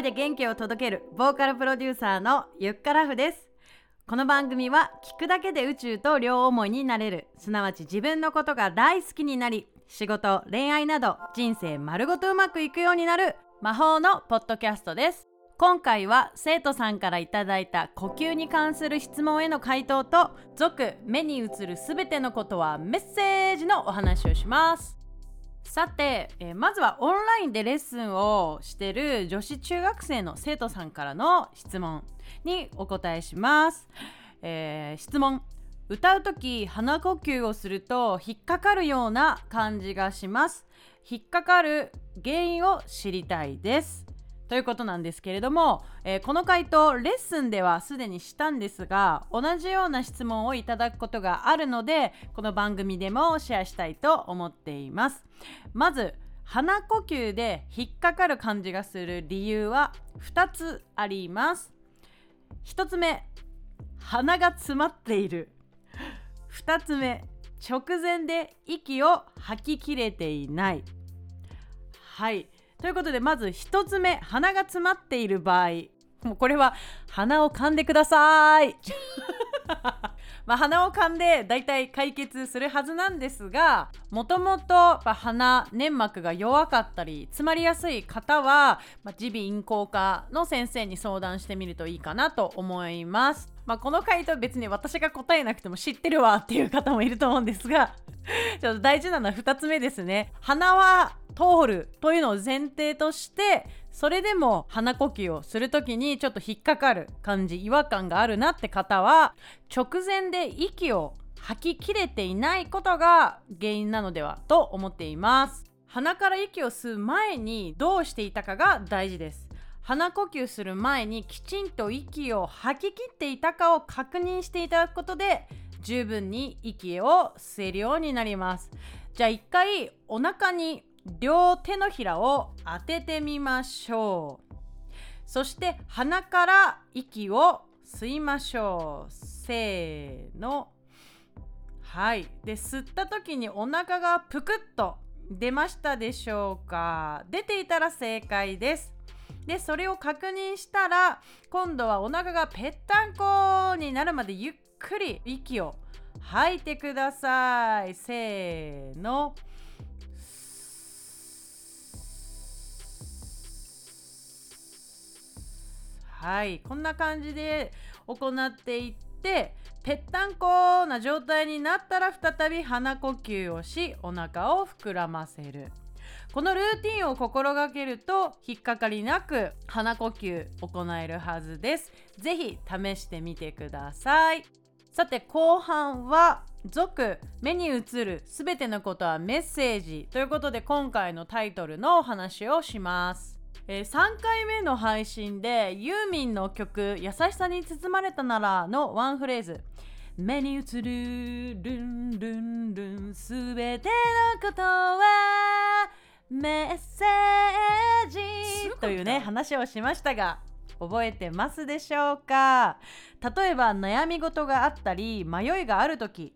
声で元気を届けるボーカルプロデューサーのゆっからふです。この番組は聞くだけで宇宙と両思いになれる。すなわち自分のことが大好きになり仕事恋愛など人生丸ごとうまくいくようになる魔法のポッドキャストです。今回は生徒さんからいただいた呼吸に関する質問への回答と続目に映るすべてのことはメッセージのお話をします。さて、えー、まずはオンラインでレッスンをしてる女子中学生の生徒さんからの質問にお答えします、えー、質問。歌う時鼻呼吸をすると引っかかるような感じがします。引っかかる原因を知りたいです。ということなんですけれども、えー、この回答レッスンではすでにしたんですが同じような質問をいただくことがあるのでこの番組でもシェアしたいと思っています。まず鼻呼吸で引っかかる感じがする理由は2つあります。1つ目鼻が詰まっている。2つ目直前で息を吐ききれていない。はい。ということでまず1つ目鼻が詰まっている場合。もうこれは鼻を噛んでください。まあ、鼻を噛んでだいたい解決するはずなんですがもともと鼻粘膜が弱かったり詰まりやすい方は耳鼻咽喉科の先生に相談してみるといいかなと思います。まあ、この回答別に私が答えなくても知ってるわっていう方もいると思うんですが。ちょっと大事なのは2つ目ですね。鼻は通るというのを前提としてそれでも鼻呼吸をする時にちょっと引っかかる感じ違和感があるなって方は直前で息を吐ききれていないことが原因なのではと思っています。鼻から息を吸う前にどうしていたかが大事です。鼻呼吸する前にきちんと息を吐き切っていたかを確認していただくことで十分に息を吸えるようになります。じゃあ一回お腹に両手のひらを当ててみましょう。そして鼻から息を吸いましょう。せーの。はい。で吸った時にお腹がぷくっと出ましたでしょうか。出ていたら正解です。でそれを確認したら今度はお腹がぺったんこになるまでゆっくり息を吐いてください。せーの。はいこんな感じで行っていってぺったんこな状態になったら再び鼻呼吸をしお腹を膨らませる。このルーティンを心がけると引っかかりなく鼻呼吸行えるはずです。ぜひ試してみてください。さて後半は続目に映るすべてのことはメッセージということで今回のタイトルのお話をします。えー、3回目の配信でユーミンの曲「優しさに包まれたなら」のワンフレーズ「目に映るルンルンルンすべてのことはメッセージ」というね話をしましたが覚えてますでしょうか？例えば悩み事があったり迷いがある時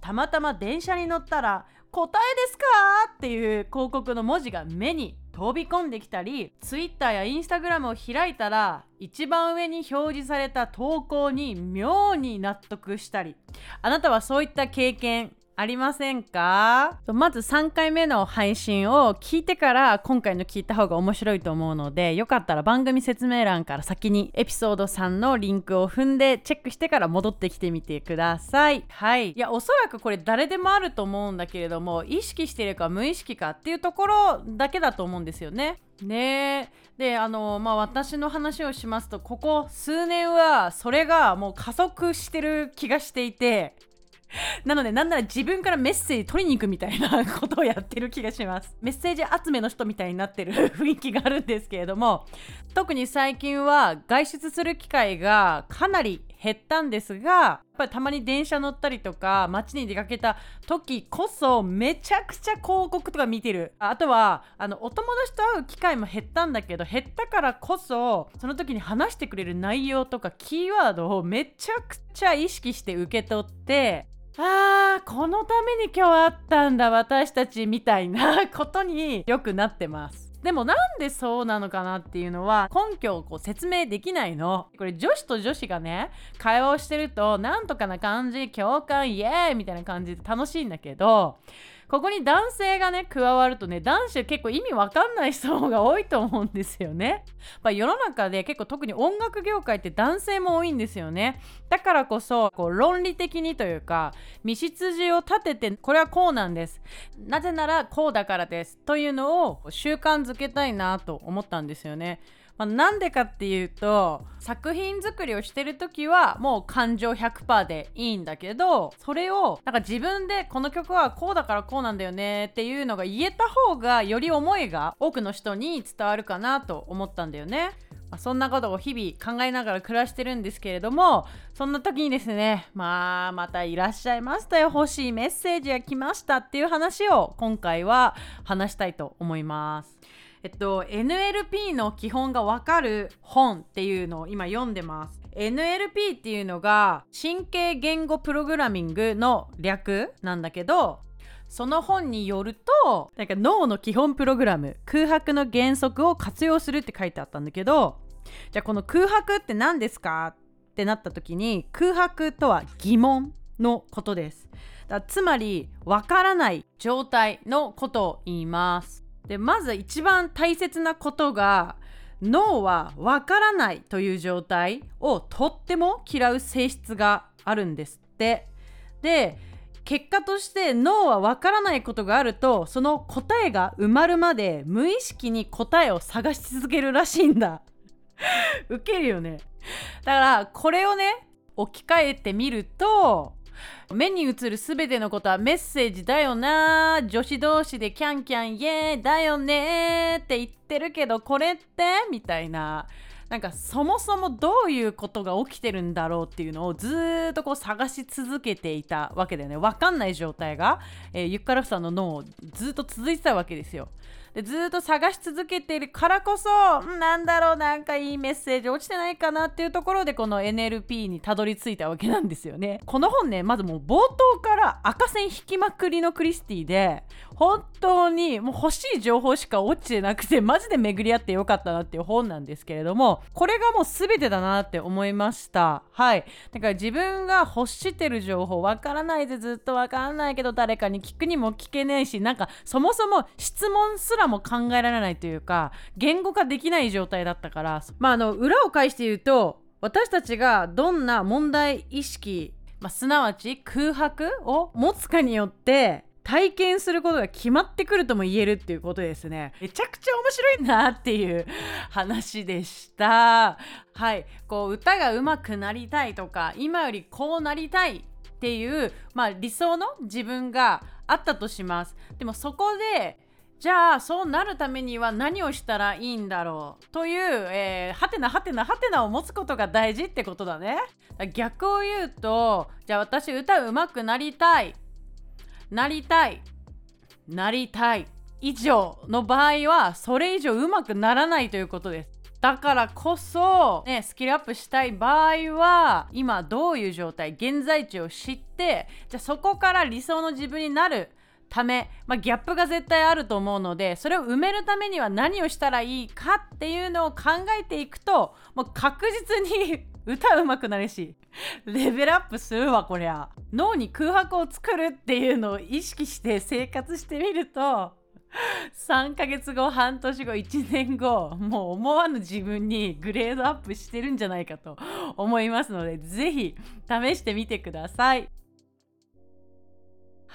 たまたま電車に乗ったら「答えですか?」っていう広告の文字が目に飛び込んできたり Twitter や Instagram を開いたら一番上に表示された投稿に妙に納得したりあなたはそういった経験ありませんか？まず3回目の配信を聞いてから今回の聞いた方が面白いと思うのでよかったら番組説明欄から先にエピソード3のリンクを踏んでチェックしてから戻ってきてみてください。はい。いやおそらくこれ誰でもあると思うんだけれども意識してるか無意識かっていうところだけだと思うんですよね。ね。であのまあ私の話をしますとここ数年はそれがもう加速してる気がしていて なのでなんなら自分からメッセージ取りに行くみたいなことをやってる気がします。メッセージ集めの人みたいになってる雰囲気があるんですけれども 特に最近は外出する機会がかなり減ったんですがやっぱりたまに電車乗ったりとか街に出かけた時こそめちゃくちゃ広告とか見てる。あとはあのお友達と会う機会も減ったんだけど減ったからこそその時に話してくれる内容とかキーワードをめちゃくちゃ意識して受け取ってあーこのために今日会ったんだ私たちみたいな ことによくなってます。でもなんでそうなのかなっていうのは根拠をこう説明できないの。これ女子と女子がね会話をしてるとなんとかな感じ共感イエーイみたいな感じで楽しいんだけどここに男性がね加わるとね男子結構意味わかんない人が多いと思うんですよね。まあ、世の中で結構特に音楽業界って男性も多いんですよね。だからこそこう論理的にというか道筋を立ててこれはこうなんです。なぜならこうだからですというのを習慣づけたいなと思ったんですよね。まあ、なんでかっていうと作品作りをしてる時はもう感情100%でいいんだけどそれをなんか自分でこの曲はこうだからこうなんだよねっていうのが言えた方がより思いが多くの人に伝わるかなと思ったんだよね。そんなことを日々考えながら暮らしてるんですけれどもそんな時にですねまあまたいらっしゃいましたよ欲しいメッセージが来ましたっていう話を今回は話したいと思います。えっと、NLP の基本がわかる本っていうのを今読んでます。NLP っていうのが神経言語プログラミングの略なんだけどその本によるとなんか脳の基本プログラム空白の原則を活用するって書いてあったんだけどじゃあこの空白って何ですかってなった時に空白とは疑問のことですだつまりわからない状態のことを言いますでまず一番大切なことが脳はわからないという状態をとっても嫌う性質があるんですって。で結果として脳はわからないことがあるとその答えが埋まるまで無意識に答えを探し続けるらしいんだ。ウケるよね。だからこれをね置き換えてみると目に映る全てのことはメッセージだよな。女子同士でキャンキャンイエーだよね。って言ってるけどこれって？みたいな。なんかそもそもどういうことが起きてるんだろうっていうのをずっとこう探し続けていたわけだよね。分かんない状態が、えー、ユッカラフさんの脳をずっと続いてたわけですよ。ずっと探し続けているからこそなんだろうなんかいいメッセージ落ちてないかなっていうところでこの NLP にたどり着いたわけなんですよね。この本ねまずもう冒頭から赤線引きまくりのクリスティで本当にもう欲しい情報しか落ちてなくてマジで巡り合ってよかったなっていう本なんですけれどもこれがもう全てだなって思いました。はい。だから自分が欲してる情報わからないでずっとわからないけど誰かに聞くにも聞けないしなんかそもそも質問すらも考えられないというか言語化できない状態だったから。まああの裏を返して言うと私たちがどんな問題意識、まあ、すなわち空白を持つかによって体験することが決まってくるとも言えるっていうことですね。めちゃくちゃ面白いなっていう話でした。はい。こう歌が上手くなりたいとか今よりこうなりたいっていう、まあ、理想の自分があったとします。でもそこでじゃあそうなるためには何をしたらいいんだろうという、えー、はてなはてなはてなを持つことが大事ってことだね。逆を言うとじゃあ私歌うまくなりたいなりたい。なりたい。以上の場合はそれ以上うまくならないということです。だからこそ、ね、スキルアップしたい場合は今どういう状態現在地を知ってじゃあそこから理想の自分になるため、まあ、ギャップが絶対あると思うのでそれを埋めるためには何をしたらいいかっていうのを考えていくともう確実に歌うまくなるしレベルアップするわこりゃ脳に空白を作るっていうのを意識して生活してみると3ヶ月後半年後1年後もう思わぬ自分にグレードアップしてるんじゃないかと思いますので是非試してみてください。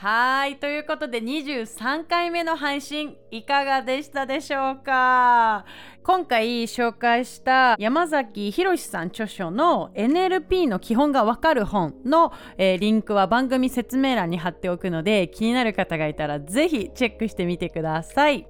はいということで23回目の配信いかがでしたでしょうか？今回紹介した山崎博さん著書の NLP の基本がわかる本の、えー、リンクは番組説明欄に貼っておくので気になる方がいたら是非チェックしてみてください。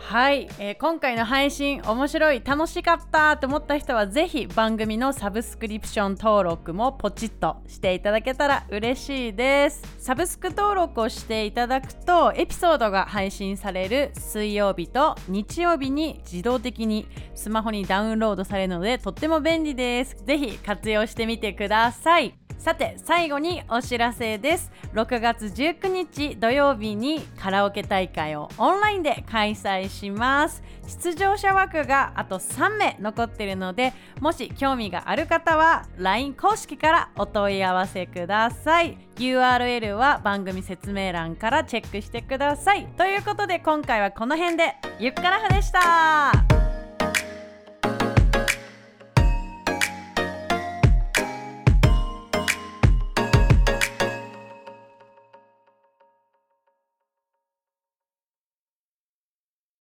はい、えー、今回の配信面白い楽しかったと思った人はぜひ番組のサブスクリプション登録もポチッとしていただけたら嬉しいです。サブスク登録をしていただくとエピソードが配信される水曜日と日曜日に自動的にスマホにダウンロードされるのでとっても便利です。ぜひ活用してみてください。さて最後にお知らせです。6月19日土曜日にカラオケ大会をオンラインで開催します。出場者枠があと3名残っているのでもし興味がある方は LINE 公式からお問い合わせください。URL は番組説明欄からチェックしてください。ということで今回はこの辺で。ゆっからふでした。